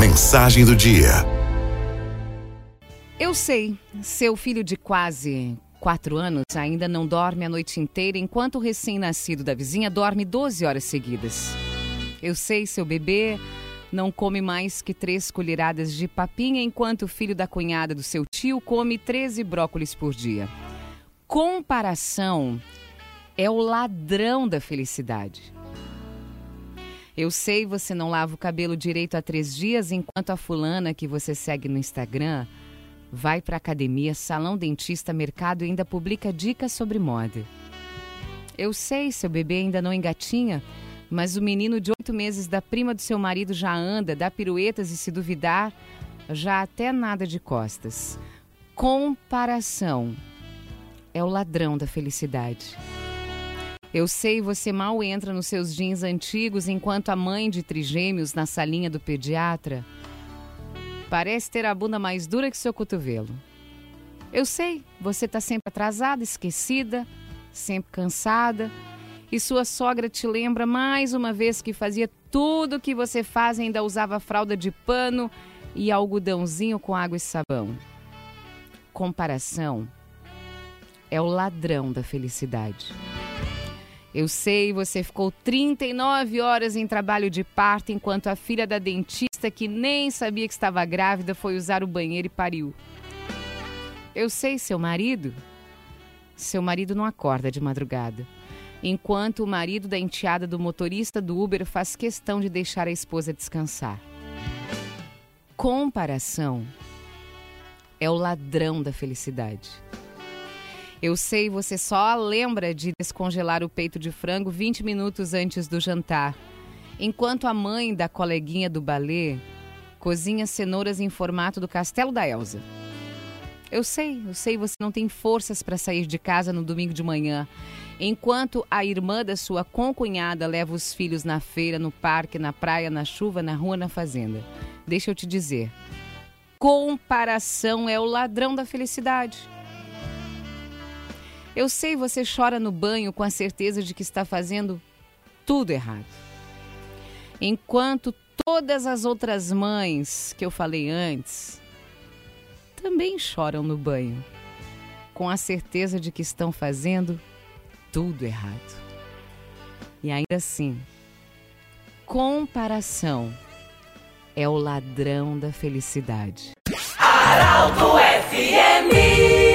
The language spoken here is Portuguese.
Mensagem do dia. Eu sei, seu filho de quase quatro anos ainda não dorme a noite inteira, enquanto o recém-nascido da vizinha dorme 12 horas seguidas. Eu sei, seu bebê não come mais que três colheradas de papinha, enquanto o filho da cunhada do seu tio come 13 brócolis por dia. Comparação é o ladrão da felicidade. Eu sei você não lava o cabelo direito há três dias, enquanto a fulana que você segue no Instagram vai para academia, salão dentista, mercado e ainda publica dicas sobre moda. Eu sei, seu bebê ainda não engatinha, mas o menino de oito meses da prima do seu marido já anda, dá piruetas e, se duvidar, já até nada de costas. Comparação é o ladrão da felicidade. Eu sei, você mal entra nos seus jeans antigos enquanto a mãe de trigêmeos na salinha do pediatra parece ter a bunda mais dura que seu cotovelo. Eu sei, você está sempre atrasada, esquecida, sempre cansada, e sua sogra te lembra mais uma vez que fazia tudo o que você faz e ainda usava fralda de pano e algodãozinho com água e sabão. Comparação é o ladrão da felicidade. Eu sei, você ficou 39 horas em trabalho de parto enquanto a filha da dentista, que nem sabia que estava grávida, foi usar o banheiro e pariu. Eu sei, seu marido. Seu marido não acorda de madrugada. Enquanto o marido da enteada do motorista do Uber faz questão de deixar a esposa descansar. Comparação é o ladrão da felicidade. Eu sei, você só lembra de descongelar o peito de frango 20 minutos antes do jantar, enquanto a mãe da coleguinha do balé cozinha cenouras em formato do castelo da Elsa. Eu sei, eu sei, você não tem forças para sair de casa no domingo de manhã, enquanto a irmã da sua concunhada leva os filhos na feira, no parque, na praia, na chuva, na rua, na fazenda. Deixa eu te dizer, comparação é o ladrão da felicidade. Eu sei você chora no banho com a certeza de que está fazendo tudo errado. Enquanto todas as outras mães que eu falei antes também choram no banho, com a certeza de que estão fazendo tudo errado. E ainda assim, comparação é o ladrão da felicidade. Araldo FMI